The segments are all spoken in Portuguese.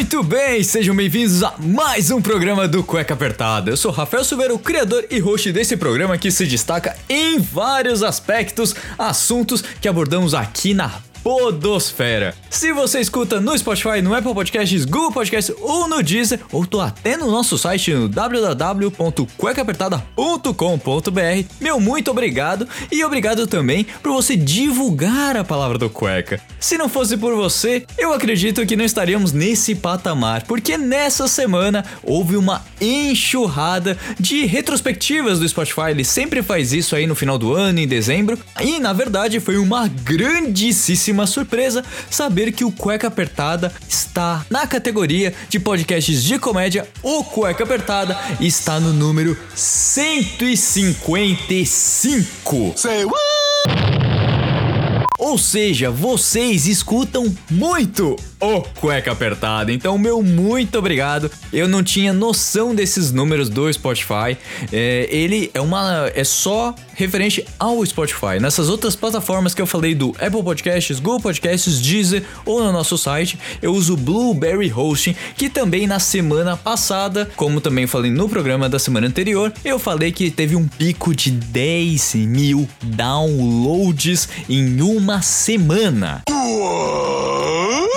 Muito bem, sejam bem-vindos a mais um programa do Cueca Apertada. Eu sou Rafael Silveira, o criador e host desse programa que se destaca em vários aspectos, assuntos que abordamos aqui na Podosfera. Se você escuta no Spotify, no Apple Podcasts, Google Podcasts ou no Deezer, ou tô até no nosso site no www.cuecaapertada.com.br, meu muito obrigado e obrigado também por você divulgar a palavra do cueca. Se não fosse por você, eu acredito que não estaríamos nesse patamar, porque nessa semana houve uma enxurrada de retrospectivas do Spotify. Ele sempre faz isso aí no final do ano, em dezembro, e na verdade foi uma grandíssima surpresa saber que o Cueca Apertada está na categoria de podcasts de comédia. O Cueca Apertada está no número 155. Say what? Ou seja, vocês escutam muito o Cueca Apertada. Então, meu muito obrigado. Eu não tinha noção desses números do Spotify. É, ele é uma. é só referente ao Spotify. Nessas outras plataformas que eu falei do Apple Podcasts, Google Podcasts, Deezer ou no nosso site, eu uso Blueberry Hosting, que também na semana passada, como também falei no programa da semana anterior, eu falei que teve um pico de 10 mil downloads em uma semana.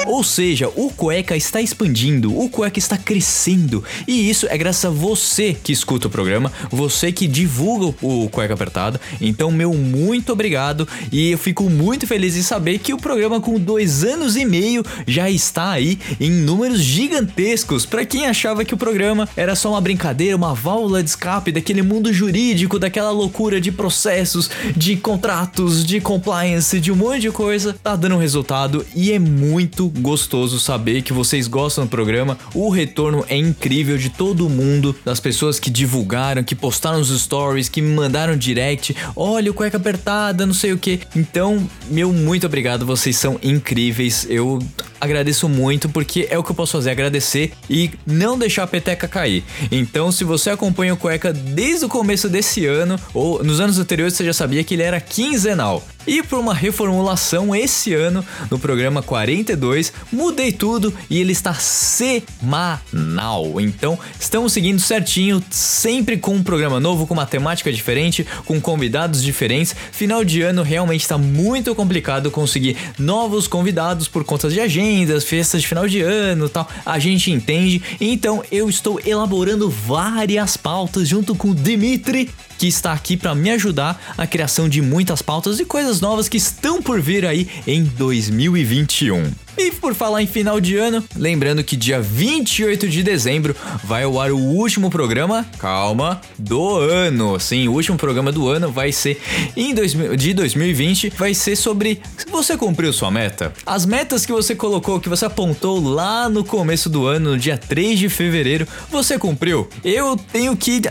Ou seja, o Cueca está expandindo, o Cueca está crescendo. E isso é graças a você que escuta o programa, você que divulga o Cueca Apertada. Então, meu muito obrigado. E eu fico muito feliz em saber que o programa, com dois anos e meio, já está aí em números gigantescos. Para quem achava que o programa era só uma brincadeira, uma válvula de escape daquele mundo jurídico, daquela loucura de processos, de contratos, de compliance, de um monte de coisa, tá dando resultado e é muito gostoso saber que vocês gostam do programa. O retorno é incrível de todo mundo, das pessoas que divulgaram, que postaram os stories, que me mandaram direct. Olha, o cueca apertada, não sei o que. Então, meu muito obrigado, vocês são incríveis. Eu agradeço muito porque é o que eu posso fazer, agradecer e não deixar a peteca cair. Então, se você acompanha o Cueca desde o começo desse ano ou nos anos anteriores, você já sabia que ele era quinzenal. E por uma reformulação esse ano no programa 42, mudei tudo e ele está semanal. Então, estamos seguindo certinho, sempre com um programa novo, com uma temática diferente, com convidados diferentes. Final de ano realmente está muito complicado conseguir novos convidados por conta de agendas, festas de final de ano, tal. A gente entende. Então, eu estou elaborando várias pautas junto com o Dimitri que está aqui para me ajudar na criação de muitas pautas e coisas novas que estão por vir aí em 2021. E por falar em final de ano, lembrando que dia 28 de dezembro vai ao ar o último programa, calma, do ano. Sim, o último programa do ano vai ser em 2000, de 2020, vai ser sobre você cumpriu sua meta. As metas que você colocou, que você apontou lá no começo do ano, no dia 3 de fevereiro, você cumpriu? Eu tenho que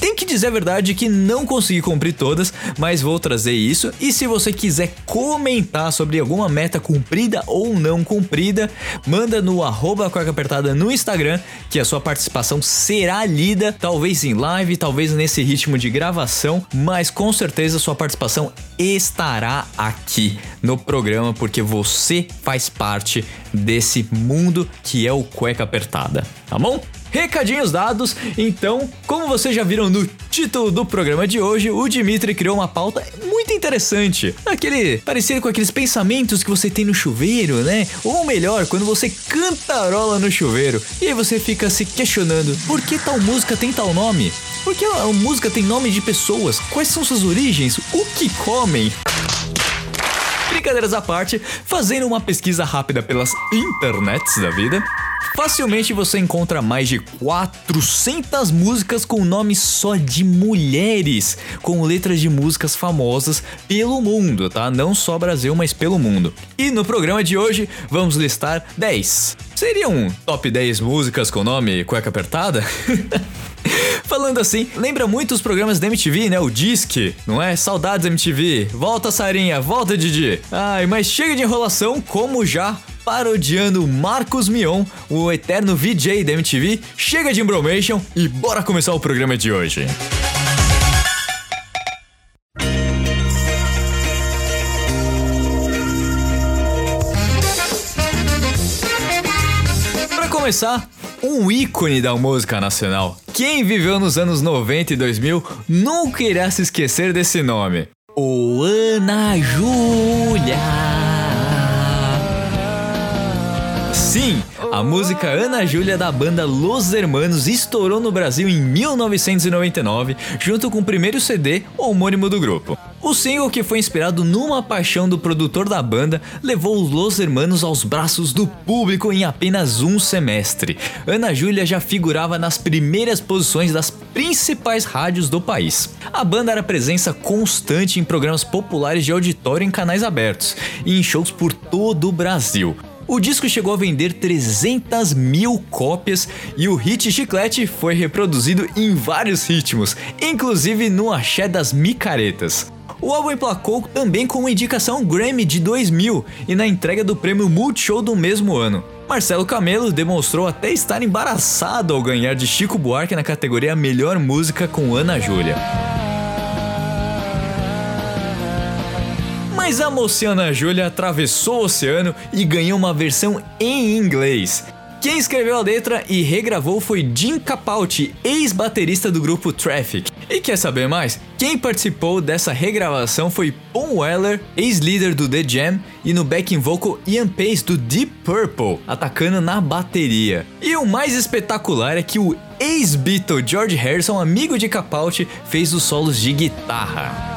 tenho que dizer a verdade que não consegui cumprir todas, mas vou trazer isso. E se você quiser comentar sobre alguma meta cumprida ou não cumprida, manda no arroba apertada no Instagram, que a sua participação será lida, talvez em live, talvez nesse ritmo de gravação, mas com certeza sua participação estará aqui no programa, porque você faz parte desse mundo que é o Cueca Apertada, tá bom? Recadinhos dados, então, como vocês já viram no título do programa de hoje, o Dimitri criou uma pauta muito interessante. Aquele parecido com aqueles pensamentos que você tem no chuveiro, né? Ou melhor, quando você cantarola no chuveiro. E aí você fica se questionando: por que tal música tem tal nome? Por que a música tem nome de pessoas? Quais são suas origens? O que comem? Brincadeiras à parte, fazendo uma pesquisa rápida pelas internets da vida, Facilmente você encontra mais de 400 músicas com nomes só de mulheres, com letras de músicas famosas pelo mundo, tá? Não só Brasil, mas pelo mundo. E no programa de hoje vamos listar 10. Seria um top 10 músicas com nome cueca apertada? Falando assim, lembra muito os programas da MTV, né? O Disque, não é? Saudades MTV. Volta Sarinha, volta Didi. Ai, mas chega de enrolação, como já parodiando Marcos Mion, o eterno VJ da MTV. Chega de embromation e bora começar o programa de hoje. Para começar, um ícone da música nacional. Quem viveu nos anos 90 e 2000 nunca irá se esquecer desse nome. O Ana Júlia. Sim, a música Ana Júlia da banda Los Hermanos estourou no Brasil em 1999, junto com o primeiro CD homônimo do grupo. O single, que foi inspirado numa paixão do produtor da banda, levou os Los Hermanos aos braços do público em apenas um semestre. Ana Júlia já figurava nas primeiras posições das principais rádios do país. A banda era presença constante em programas populares de auditório em canais abertos e em shows por todo o Brasil. O disco chegou a vender 300 mil cópias e o hit Chiclete foi reproduzido em vários ritmos, inclusive no Axé das Micaretas. O álbum emplacou também com uma indicação Grammy de 2000 e na entrega do prêmio Multishow do mesmo ano. Marcelo Camelo demonstrou até estar embaraçado ao ganhar de Chico Buarque na categoria Melhor Música com Ana Júlia. Mas a mocinha Ana Júlia atravessou o oceano e ganhou uma versão em inglês. Quem escreveu a letra e regravou foi Jim Capaldi, ex-baterista do grupo Traffic. E quer saber mais? Quem participou dessa regravação foi Paul Weller, ex-líder do The Jam, e no backing vocal Ian Pace do Deep Purple, atacando na bateria. E o mais espetacular é que o ex-Beatle George Harrison, amigo de Capaldi, fez os solos de guitarra.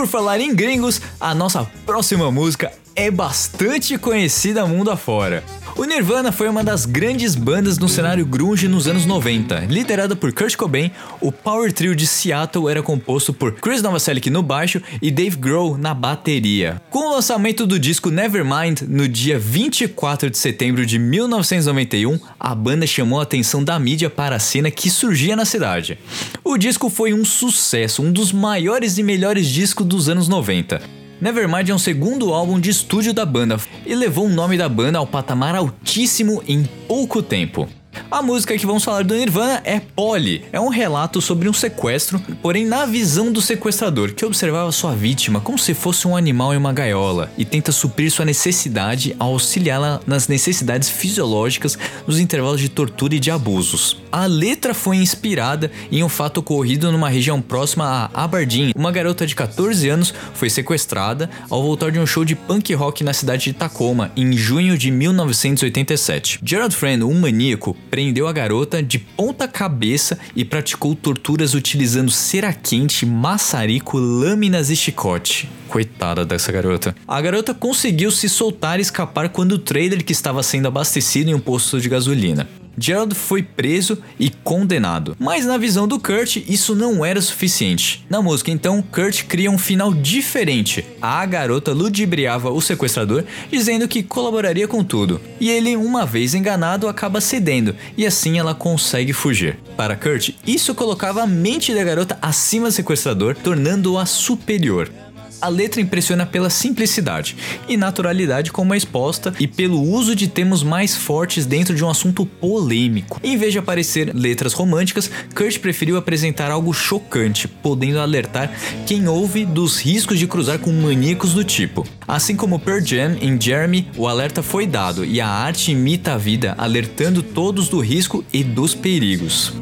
Por falar em gringos, a nossa próxima música é bastante conhecida mundo afora. O Nirvana foi uma das grandes bandas no cenário grunge nos anos 90. Liderada por Kurt Cobain, o power trio de Seattle era composto por Chris Novoselic no baixo e Dave Grohl na bateria. Com o lançamento do disco Nevermind no dia 24 de setembro de 1991, a banda chamou a atenção da mídia para a cena que surgia na cidade. O disco foi um sucesso, um dos maiores e melhores discos dos anos 90. Nevermind é um segundo álbum de estúdio da banda e levou o nome da banda ao patamar altíssimo em pouco tempo. A música que vamos falar do Nirvana é Polly. É um relato sobre um sequestro, porém na visão do sequestrador, que observava sua vítima como se fosse um animal em uma gaiola e tenta suprir sua necessidade ao auxiliá-la nas necessidades fisiológicas nos intervalos de tortura e de abusos. A letra foi inspirada em um fato ocorrido numa região próxima a Aberdeen. Uma garota de 14 anos foi sequestrada ao voltar de um show de punk rock na cidade de Tacoma em junho de 1987. Gerald Friend, um maníaco, prendeu a garota de ponta cabeça e praticou torturas utilizando cera quente, maçarico, lâminas e chicote. Coitada dessa garota. A garota conseguiu se soltar e escapar quando o trailer que estava sendo abastecido em um posto de gasolina. Gerald foi preso e condenado. Mas na visão do Kurt, isso não era suficiente. Na música, então, Kurt cria um final diferente. A garota ludibriava o sequestrador, dizendo que colaboraria com tudo. E ele, uma vez enganado, acaba cedendo, e assim ela consegue fugir. Para Kurt, isso colocava a mente da garota acima do sequestrador, tornando-a superior. A letra impressiona pela simplicidade e naturalidade como é exposta e pelo uso de termos mais fortes dentro de um assunto polêmico. Em vez de aparecer letras românticas, Kurt preferiu apresentar algo chocante, podendo alertar quem ouve dos riscos de cruzar com maníacos do tipo. Assim como Pearl Jam em Jeremy, o alerta foi dado e a arte imita a vida, alertando todos do risco e dos perigos.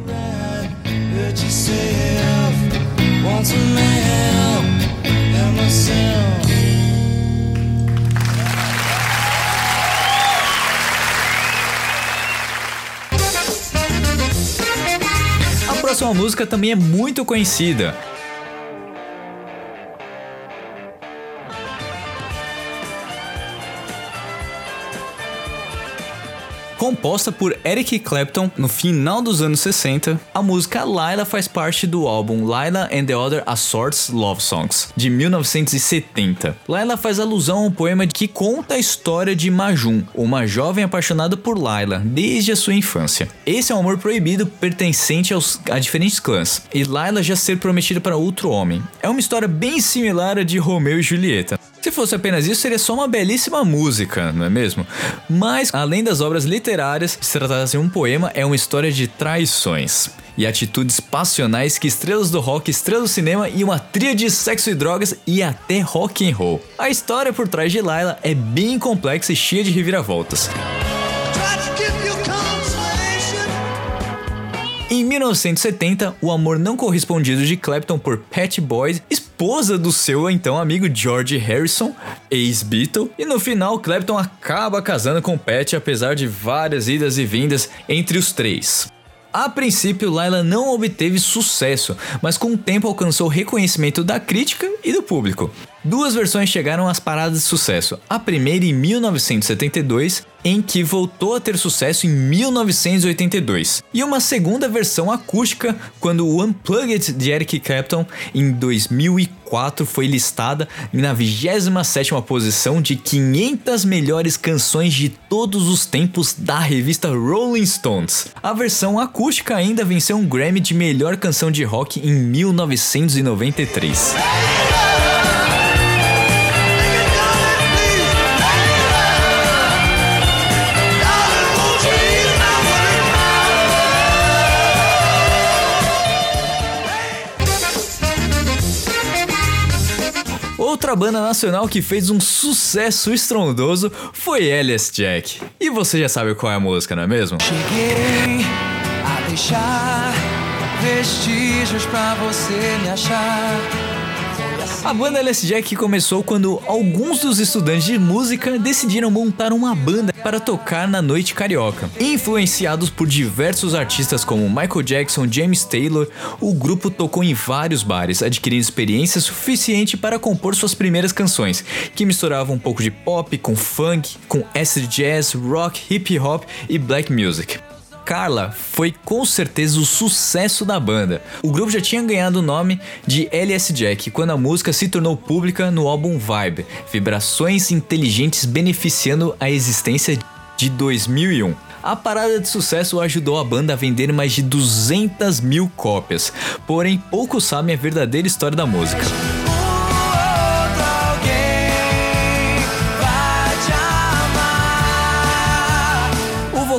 A próxima música também é muito conhecida. Composta por Eric Clapton no final dos anos 60, a música Laila faz parte do álbum Laila and the Other Assorts Love Songs, de 1970. Laila faz alusão a um poema que conta a história de Majum, uma jovem apaixonada por Laila desde a sua infância. Esse é um amor proibido pertencente aos, a diferentes clãs, e Laila já ser prometida para outro homem. É uma história bem similar à de Romeu e Julieta. Se fosse apenas isso, seria só uma belíssima música, não é mesmo? Mas, além das obras literárias, se tratasse de um poema, é uma história de traições e atitudes passionais que estrelas do rock, estrelas do cinema e uma tria de sexo e drogas e até rock and roll. A história por trás de Laila é bem complexa e cheia de reviravoltas. Em 1970, o amor não correspondido de Clapton por Patty Boyd, esposa do seu então amigo George Harrison, ex-Beatle, e no final Clapton acaba casando com Patty apesar de várias idas e vindas entre os três. A princípio, Laila não obteve sucesso, mas com o tempo alcançou reconhecimento da crítica e do público. Duas versões chegaram às paradas de sucesso. A primeira em 1972, em que voltou a ter sucesso em 1982, e uma segunda versão acústica quando o Unplugged de Eric Clapton em 2004 foi listada na 27ª posição de 500 melhores canções de todos os tempos da revista Rolling Stones. A versão acústica ainda venceu um Grammy de melhor canção de rock em 1993. Outra banda nacional que fez um sucesso estrondoso foi Elias Jack. E você já sabe qual é a música, não é mesmo? Cheguei a deixar vestígios pra você me achar. A banda LS Jack começou quando alguns dos estudantes de música decidiram montar uma banda para tocar na noite carioca. Influenciados por diversos artistas como Michael Jackson, James Taylor, o grupo tocou em vários bares, adquirindo experiência suficiente para compor suas primeiras canções, que misturavam um pouco de pop com funk, com acid jazz, rock, hip hop e black music. Carla foi com certeza o sucesso da banda. O grupo já tinha ganhado o nome de LS Jack quando a música se tornou pública no álbum Vibe, Vibrações Inteligentes beneficiando a existência de 2001. A parada de sucesso ajudou a banda a vender mais de 200 mil cópias, porém poucos sabem a verdadeira história da música.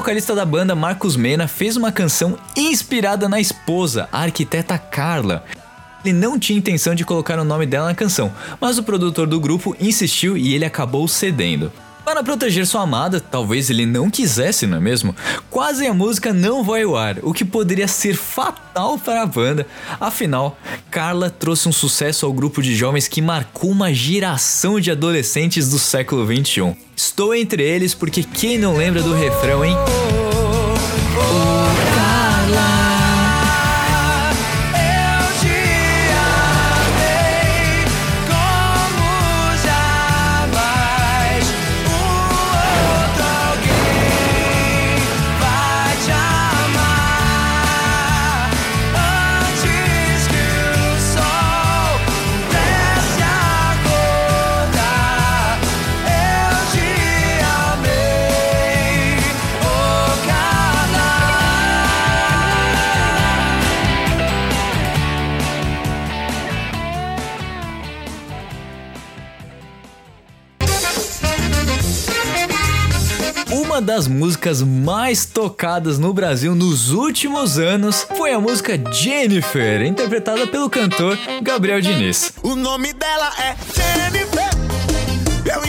Vocalista da banda, Marcos Mena, fez uma canção inspirada na esposa, a arquiteta Carla. Ele não tinha intenção de colocar o nome dela na canção, mas o produtor do grupo insistiu e ele acabou cedendo. Para proteger sua amada, talvez ele não quisesse, não é mesmo? Quase a música não vai ao ar, o que poderia ser fatal para a banda. Afinal, Carla trouxe um sucesso ao grupo de jovens que marcou uma geração de adolescentes do século 21. Estou entre eles porque quem não lembra do refrão, hein? Das músicas mais tocadas no Brasil nos últimos anos foi a música Jennifer, interpretada pelo cantor Gabriel Diniz. O nome dela é Jennifer. Eu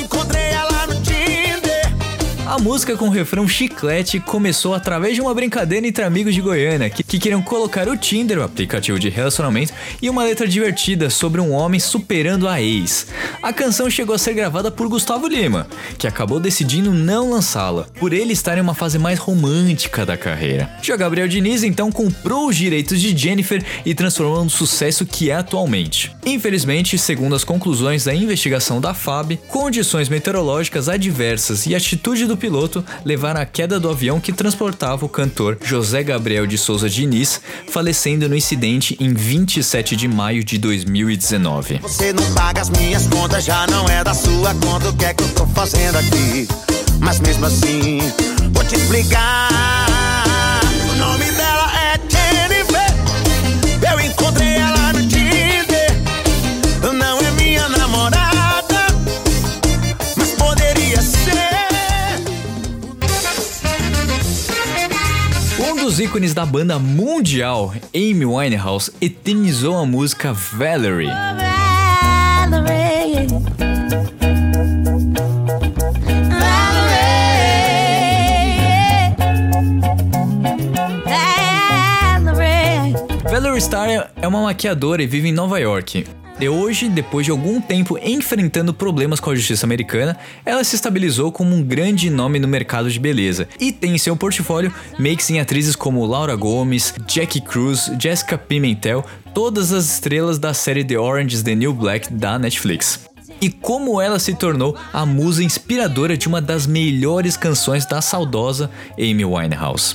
A música com o refrão chiclete começou através de uma brincadeira entre amigos de Goiânia que, que queriam colocar o Tinder, o aplicativo de relacionamento, e uma letra divertida sobre um homem superando a ex. A canção chegou a ser gravada por Gustavo Lima, que acabou decidindo não lançá-la, por ele estar em uma fase mais romântica da carreira. Já Gabriel Diniz então comprou os direitos de Jennifer e transformou no sucesso que é atualmente. Infelizmente, segundo as conclusões da investigação da FAB, condições meteorológicas adversas e atitude do piloto levaram a queda do avião que transportava o cantor José Gabriel de Souza Diniz, falecendo no incidente em 27 de maio de 2019. Você não paga as minhas contas, já não é da sua conta. O que é que eu tô fazendo aqui? Mas mesmo assim, vou te explicar. Ícones da banda mundial, Amy Winehouse, eternizou a música Valerie. Valerie Starr é uma maquiadora e vive em Nova York. E hoje, depois de algum tempo enfrentando problemas com a justiça americana, ela se estabilizou como um grande nome no mercado de beleza e tem em seu portfólio makes em atrizes como Laura Gomes, Jackie Cruz, Jessica Pimentel, todas as estrelas da série The Orange is the New Black da Netflix. E como ela se tornou a musa inspiradora de uma das melhores canções da saudosa Amy Winehouse.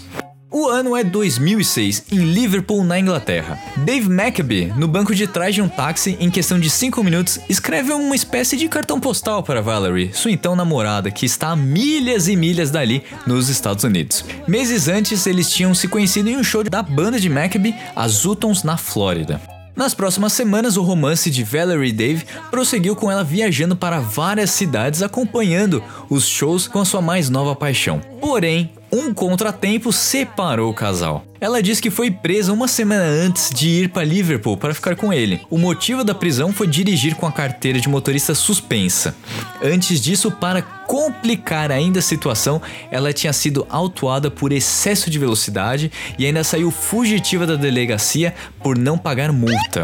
O ano é 2006, em Liverpool, na Inglaterra. Dave McAbee, no banco de trás de um táxi, em questão de 5 minutos, escreve uma espécie de cartão postal para Valerie, sua então namorada, que está a milhas e milhas dali, nos Estados Unidos. Meses antes, eles tinham se conhecido em um show da banda de McAbee, a Zutons, na Flórida. Nas próximas semanas, o romance de Valerie e Dave prosseguiu com ela viajando para várias cidades acompanhando os shows com a sua mais nova paixão. Porém, um contratempo separou o casal. Ela diz que foi presa uma semana antes de ir para Liverpool para ficar com ele. O motivo da prisão foi dirigir com a carteira de motorista suspensa. Antes disso, para complicar ainda a situação, ela tinha sido autuada por excesso de velocidade e ainda saiu fugitiva da delegacia por não pagar multa.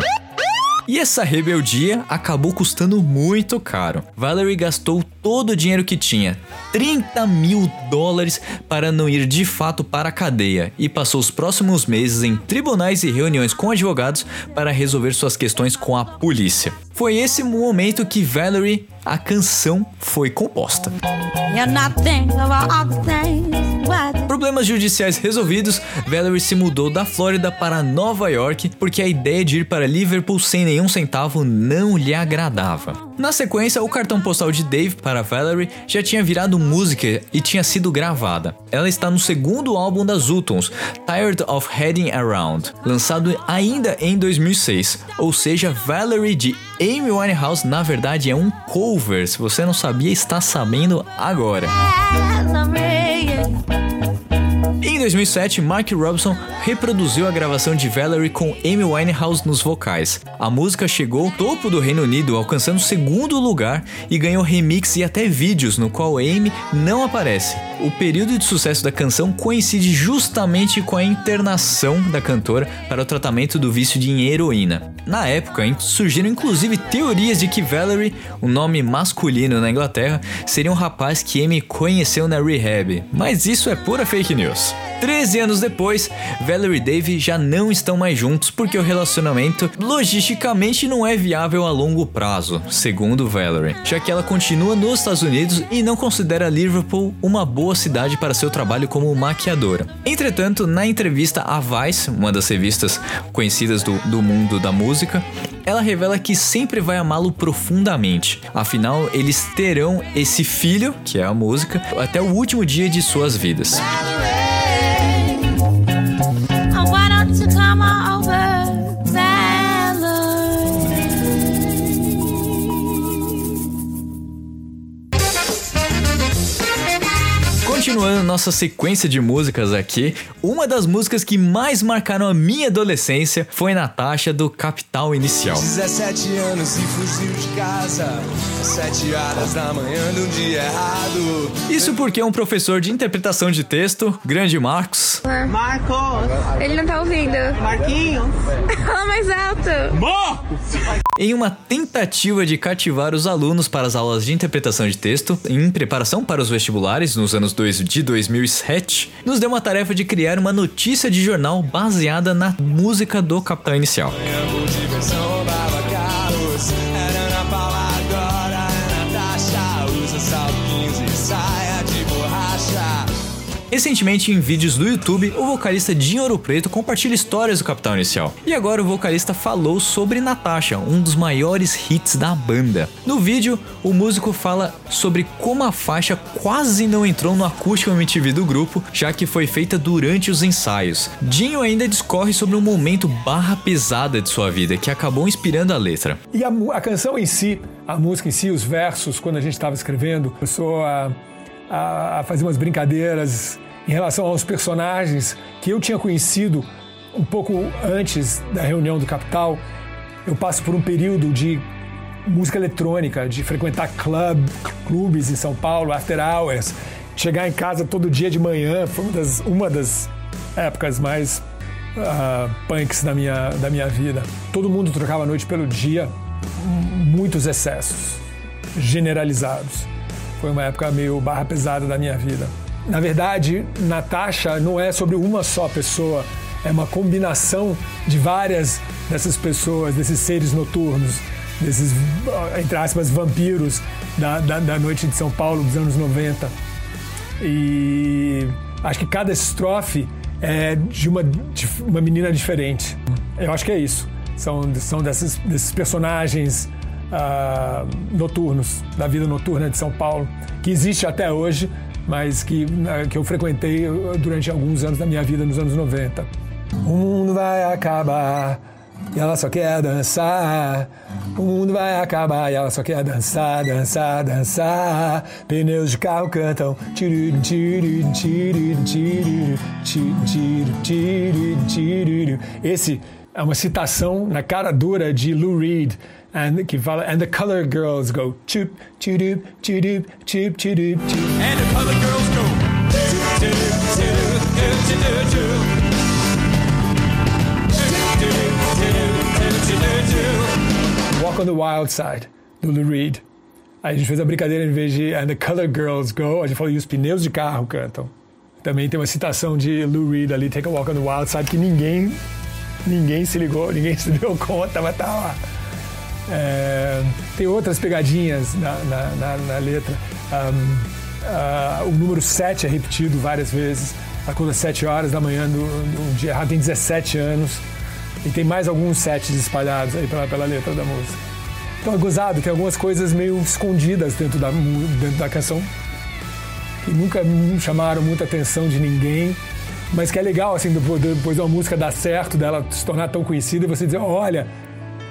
E essa rebeldia acabou custando muito caro. Valerie gastou todo o dinheiro que tinha, 30 mil dólares, para não ir de fato para a cadeia e passou os próximos meses em tribunais e reuniões com advogados para resolver suas questões com a polícia. Foi esse momento que Valerie, a canção, foi composta. You're Problemas judiciais resolvidos, Valerie se mudou da Flórida para Nova York porque a ideia de ir para Liverpool sem nenhum centavo não lhe agradava. Na sequência, o cartão postal de Dave para Valerie já tinha virado música e tinha sido gravada. Ela está no segundo álbum das Utons, Tired of Heading Around, lançado ainda em 2006. Ou seja, Valerie de Amy Winehouse na verdade é um cover. Se você não sabia, está sabendo agora. Em 2007, Mark Robson reproduziu a gravação de Valerie com Amy Winehouse nos vocais. A música chegou ao topo do Reino Unido, alcançando o segundo lugar e ganhou remix e até vídeos no qual Amy não aparece. O período de sucesso da canção coincide justamente com a internação da cantora para o tratamento do vício de heroína. Na época, surgiram inclusive teorias de que Valerie, um nome masculino na Inglaterra, seria um rapaz que Amy conheceu na rehab, mas isso é pura fake news. 13 anos depois, Valerie e Dave já não estão mais juntos porque o relacionamento logisticamente não é viável a longo prazo, segundo Valerie, já que ela continua nos Estados Unidos e não considera Liverpool uma boa cidade para seu trabalho como maquiadora. Entretanto, na entrevista à Vice, uma das revistas conhecidas do, do mundo da música, ela revela que sempre vai amá-lo profundamente. Afinal, eles terão esse filho, que é a música, até o último dia de suas vidas. Continuando nossa sequência de músicas aqui, uma das músicas que mais marcaram a minha adolescência foi Natasha do Capital Inicial. 17 anos e fugiu de casa às 7 horas da manhã de um dia errado. Isso porque um professor de interpretação de texto, grande Marcos, Marcos, ele não tá ouvindo. Marquinhos. Fala mais alto. Em uma tentativa de cativar os alunos para as aulas de interpretação de texto, em preparação para os vestibulares nos anos dois- de 2007, nos deu uma tarefa de criar uma notícia de jornal baseada na música do Capital Inicial. Recentemente, em vídeos do YouTube, o vocalista de Ouro Preto compartilha histórias do Capital Inicial. E agora o vocalista falou sobre Natasha, um dos maiores hits da banda. No vídeo, o músico fala sobre como a faixa quase não entrou no acústico MTV do grupo, já que foi feita durante os ensaios. Dinho ainda discorre sobre um momento barra pesada de sua vida que acabou inspirando a letra. E a, a canção em si, a música em si, os versos, quando a gente estava escrevendo, começou a, a, a fazer umas brincadeiras em relação aos personagens que eu tinha conhecido um pouco antes da reunião do Capital. Eu passo por um período de música eletrônica, de frequentar club, clubes em São Paulo, after hours, chegar em casa todo dia de manhã, foi uma das, uma das épocas mais ah, punks da minha, da minha vida. Todo mundo trocava a noite pelo dia, muitos excessos, generalizados. Foi uma época meio barra pesada da minha vida. Na verdade, Natasha não é sobre uma só pessoa, é uma combinação de várias dessas pessoas, desses seres noturnos, desses, entre aspas, vampiros da, da, da noite de São Paulo dos anos 90. E acho que cada estrofe é de uma, de uma menina diferente. Eu acho que é isso. São, são desses, desses personagens ah, noturnos, da vida noturna de São Paulo, que existe até hoje, mas que, ah, que eu frequentei durante alguns anos da minha vida, nos anos 90. O mundo vai acabar e ela só quer dançar. O mundo vai acabar e ela só quer dançar, dançar, dançar. Pneus de carro cantam. Esse é uma citação na cara dura de Lou Reed. And, que fala, and the color girls go chup, churup, churup, chup, churup, chup. And the other girls go. Walk on the Wild Side, do Lou Reed. Aí a gente fez a brincadeira em vez de And the Color Girls Go, a gente falou e os pneus de carro cantam. Também tem uma citação de Lou Reed ali, Take a Walk on the Wild Side, que ninguém, ninguém se ligou, ninguém se deu conta, mas tá lá. É, tem outras pegadinhas na, na, na- na letra. Ahm, ah, o número 7 é repetido várias vezes. Acorda às 7 horas da manhã do, do dia errado, tem 17 anos. E tem mais alguns sets espalhados aí pela, pela letra da música. Então é gozado, tem algumas coisas meio escondidas dentro da, dentro da canção que nunca chamaram muita atenção de ninguém, mas que é legal, assim, depois, depois de uma música dar certo, dela se tornar tão conhecida, e você dizer, olha,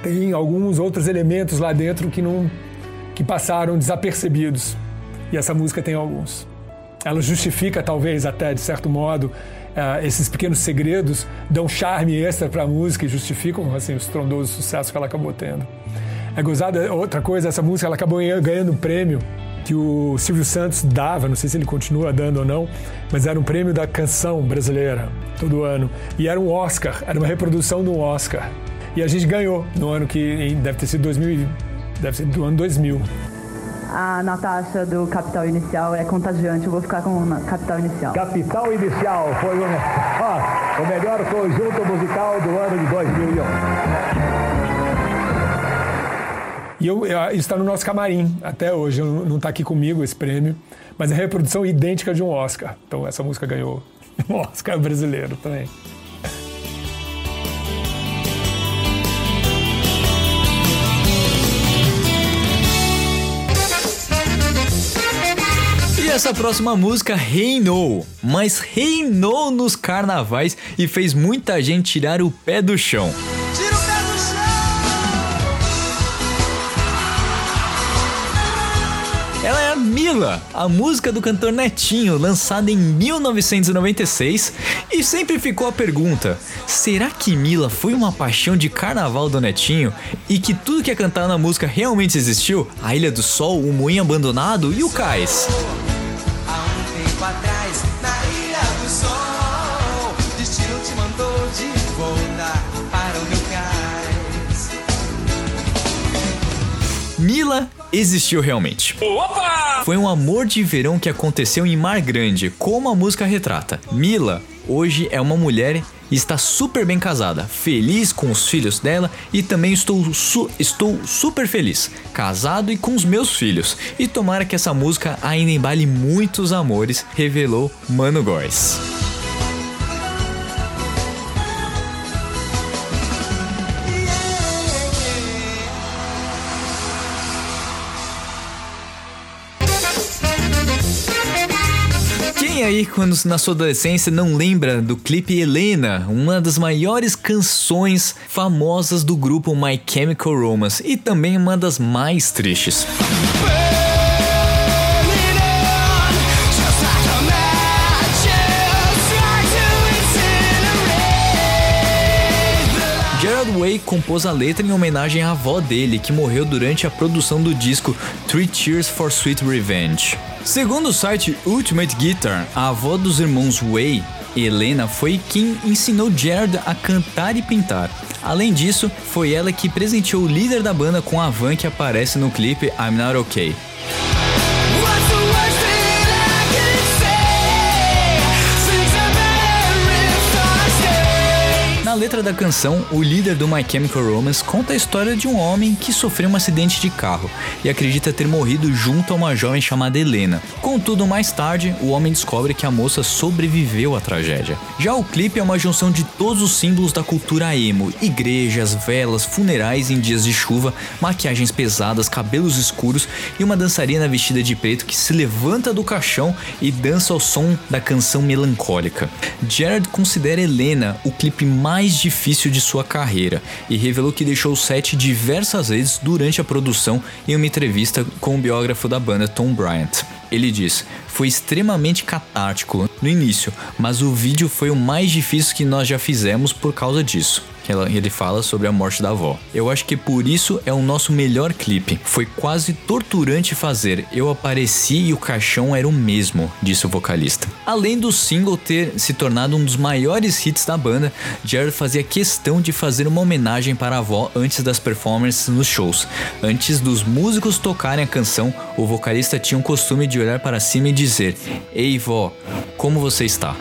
tem alguns outros elementos lá dentro que não que passaram desapercebidos. E essa música tem alguns. Ela justifica, talvez, até de certo modo, eh, esses pequenos segredos, dão charme extra para a música e justificam assim, o estrondoso sucesso que ela acabou tendo. É gozada, outra coisa, essa música ela acabou ganhando um prêmio que o Silvio Santos dava, não sei se ele continua dando ou não, mas era um prêmio da canção brasileira todo ano. E era um Oscar, era uma reprodução de um Oscar. E a gente ganhou no ano que deve ter sido 2000, e- deve ser do ano 2000. A Natasha do Capital Inicial é contagiante, eu vou ficar com o Capital Inicial. Capital Inicial foi o, ó, o melhor conjunto musical do ano de 2001. E eu, eu- isso está no nosso camarim até hoje. Não está aqui comigo esse prêmio, mas é a reprodução idêntica de um Oscar. Então essa música ganhou um Oscar brasileiro também. Essa próxima música reinou, mas reinou nos carnavais e fez muita gente tirar o pé do chão. Tira o pé do chão. Ela é a Mila, a música do cantor Netinho, lançada em 1996, e sempre ficou a pergunta: será que Mila foi uma paixão de carnaval do Netinho e que tudo que é cantado na música realmente existiu? A Ilha do Sol, o Moinho Abandonado e o Cais. De volta para o meu cais. Mila existiu realmente. Foi um amor de verão que aconteceu em Mar Grande, como a música retrata. Mila hoje é uma mulher e está super bem casada, feliz com os filhos dela e também estou, su estou super feliz, casado e com os meus filhos. E tomara que essa música ainda embale muitos amores, revelou Mano Góes. Aí, quando na sua adolescência, não lembra do clipe Helena, uma das maiores canções famosas do grupo My Chemical Romance e também uma das mais tristes? Gerard Way compôs a letra em homenagem à avó dele, que morreu durante a produção do disco Three Cheers for Sweet Revenge. Segundo o site Ultimate Guitar, a avó dos irmãos Way, Helena, foi quem ensinou Gerard a cantar e pintar. Além disso, foi ela que presenteou o líder da banda com a van que aparece no clipe I'm Not Okay. Letra da canção, o líder do My Chemical Romance conta a história de um homem que sofreu um acidente de carro e acredita ter morrido junto a uma jovem chamada Helena. Contudo, mais tarde, o homem descobre que a moça sobreviveu à tragédia. Já o clipe é uma junção de todos os símbolos da cultura emo: igrejas, velas, funerais em dias de chuva, maquiagens pesadas, cabelos escuros e uma dançarina vestida de preto que se levanta do caixão e dança ao som da canção melancólica. Jared considera Helena o clipe mais mais difícil de sua carreira e revelou que deixou o set diversas vezes durante a produção em uma entrevista com o biógrafo da banda Tom Bryant. Ele diz: Foi extremamente catártico no início, mas o vídeo foi o mais difícil que nós já fizemos por causa disso. Ele fala sobre a morte da avó. Eu acho que por isso é o nosso melhor clipe. Foi quase torturante fazer. Eu apareci e o caixão era o mesmo, disse o vocalista. Além do single ter se tornado um dos maiores hits da banda, Jared fazia questão de fazer uma homenagem para a avó antes das performances nos shows. Antes dos músicos tocarem a canção, o vocalista tinha o costume de olhar para cima e dizer: Ei, vó, como você está?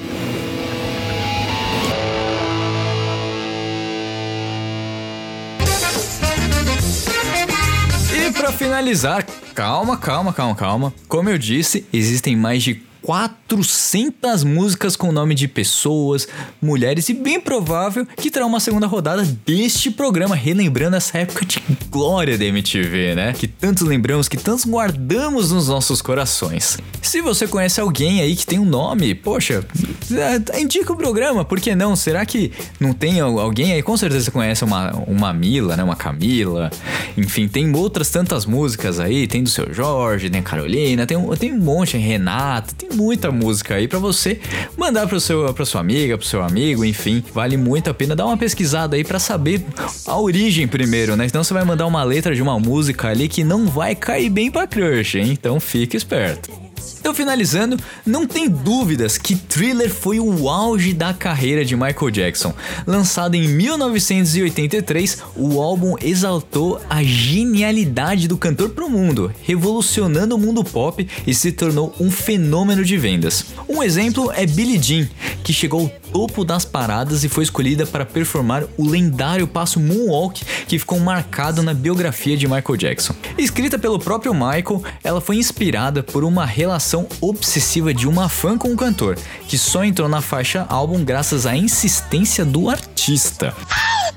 Para finalizar, calma, calma, calma, calma. Como eu disse, existem mais de 400 músicas com nome de pessoas, mulheres e bem provável que terá uma segunda rodada deste programa, relembrando essa época de glória da MTV, né? Que tanto lembramos, que tantos guardamos nos nossos corações. Se você conhece alguém aí que tem um nome, poxa, é, indica o programa, por que não? Será que não tem alguém aí? Com certeza conhece uma, uma Mila, né? Uma Camila. Enfim, tem outras tantas músicas aí, tem do seu Jorge, tem a Carolina, tem, tem um monte, Renata, tem muita música aí para você mandar para seu para sua amiga, para seu amigo, enfim, vale muito a pena dar uma pesquisada aí para saber a origem primeiro, né? Então você vai mandar uma letra de uma música ali que não vai cair bem para crush, hein? Então fique esperto. Então, finalizando, não tem dúvidas que Thriller foi o auge da carreira de Michael Jackson. Lançado em 1983, o álbum exaltou a genialidade do cantor pro mundo, revolucionando o mundo pop e se tornou um fenômeno de vendas. Um exemplo é Billie Jean, que chegou topo das paradas e foi escolhida para performar o lendário passo Moonwalk que ficou marcado na biografia de Michael Jackson. Escrita pelo próprio Michael, ela foi inspirada por uma relação obsessiva de uma fã com o cantor, que só entrou na faixa álbum graças à insistência do artista.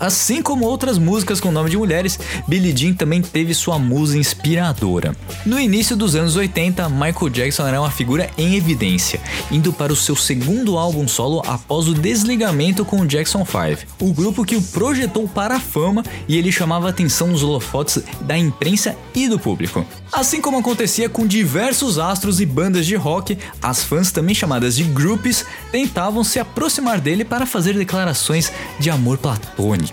Assim como outras músicas com nome de mulheres, Billie Jean também teve sua musa inspiradora. No início dos anos 80, Michael Jackson era uma figura em evidência, indo para o seu segundo álbum solo após o desligamento com o Jackson 5, o grupo que o projetou para a fama e ele chamava a atenção nos holofotes da imprensa e do público. Assim como acontecia com diversos astros e bandas de rock, as fãs, também chamadas de groupies, tentavam se aproximar dele para fazer declarações de amor platônico.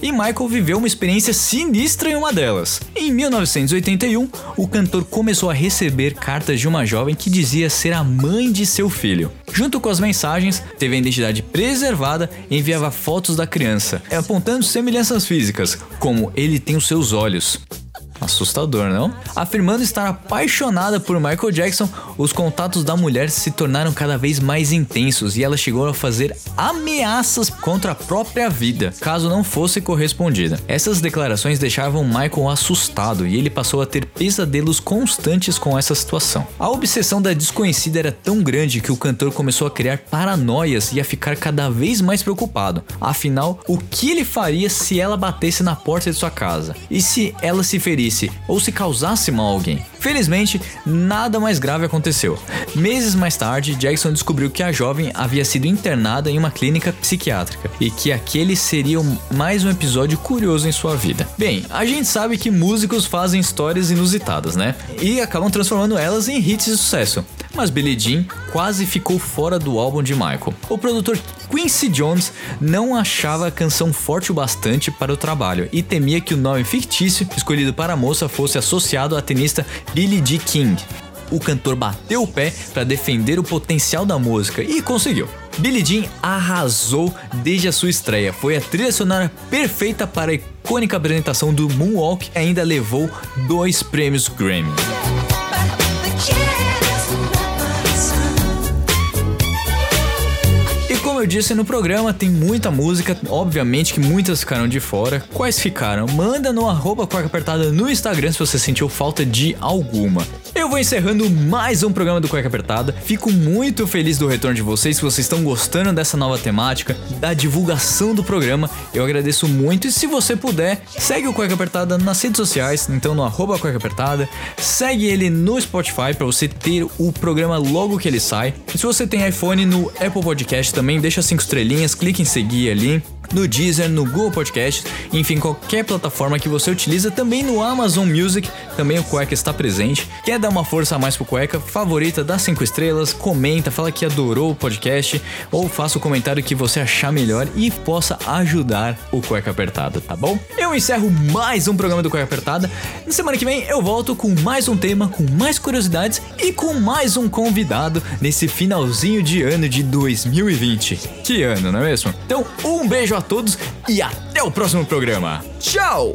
E Michael viveu uma experiência sinistra em uma delas. Em 1981, o cantor começou a receber cartas de uma jovem que dizia ser a mãe de seu filho. Junto com as mensagens, teve a identidade preservada e enviava fotos da criança, apontando semelhanças físicas, como ele tem os seus olhos. Assustador, não? Afirmando estar apaixonada por Michael Jackson, os contatos da mulher se tornaram cada vez mais intensos e ela chegou a fazer ameaças contra a própria vida, caso não fosse correspondida. Essas declarações deixavam Michael assustado e ele passou a ter pesadelos constantes com essa situação. A obsessão da desconhecida era tão grande que o cantor começou a criar paranoias e a ficar cada vez mais preocupado. Afinal, o que ele faria se ela batesse na porta de sua casa? E se ela se ferisse ou se causasse mal a alguém? Felizmente, nada mais grave aconteceu. Meses mais tarde, Jackson descobriu que a jovem havia sido internada em uma clínica psiquiátrica e que aquele seria mais um episódio curioso em sua vida. Bem, a gente sabe que músicos fazem histórias inusitadas, né? E acabam transformando elas em hits de sucesso. Mas Billie Jean quase ficou fora do álbum de Michael. O produtor Quincy Jones não achava a canção forte o bastante para o trabalho e temia que o nome fictício escolhido para a moça fosse associado à tenista Billie Jean King. O cantor bateu o pé para defender o potencial da música e conseguiu. Billie Jean arrasou desde a sua estreia. Foi a trilha sonora perfeita para a icônica apresentação do Moonwalk e ainda levou dois prêmios Grammy. Como eu disse no programa, tem muita música, obviamente que muitas ficaram de fora. Quais ficaram? Manda no arroba Quark apertada no Instagram se você sentiu falta de alguma. Eu vou encerrando mais um programa do Cueca Apertada. Fico muito feliz do retorno de vocês, se vocês estão gostando dessa nova temática, da divulgação do programa. Eu agradeço muito e se você puder, segue o Cueca Apertada nas redes sociais, então no arroba Cueca Apertada. Segue ele no Spotify para você ter o programa logo que ele sai. E se você tem iPhone, no Apple Podcast também, deixa cinco estrelinhas, clique em seguir ali no Deezer, no Google Podcast, enfim, qualquer plataforma que você utiliza, também no Amazon Music, também o Cueca está presente. Quer dar uma força a mais pro Cueca? Favorita, dá cinco estrelas, comenta, fala que adorou o podcast ou faça o comentário que você achar melhor e possa ajudar o Cueca Apertada, tá bom? Eu encerro mais um programa do Cueca Apertada. Na semana que vem eu volto com mais um tema, com mais curiosidades e com mais um convidado nesse finalzinho de ano de 2020. Que ano, não é mesmo? Então, um beijo a todos e até o próximo programa. Tchau!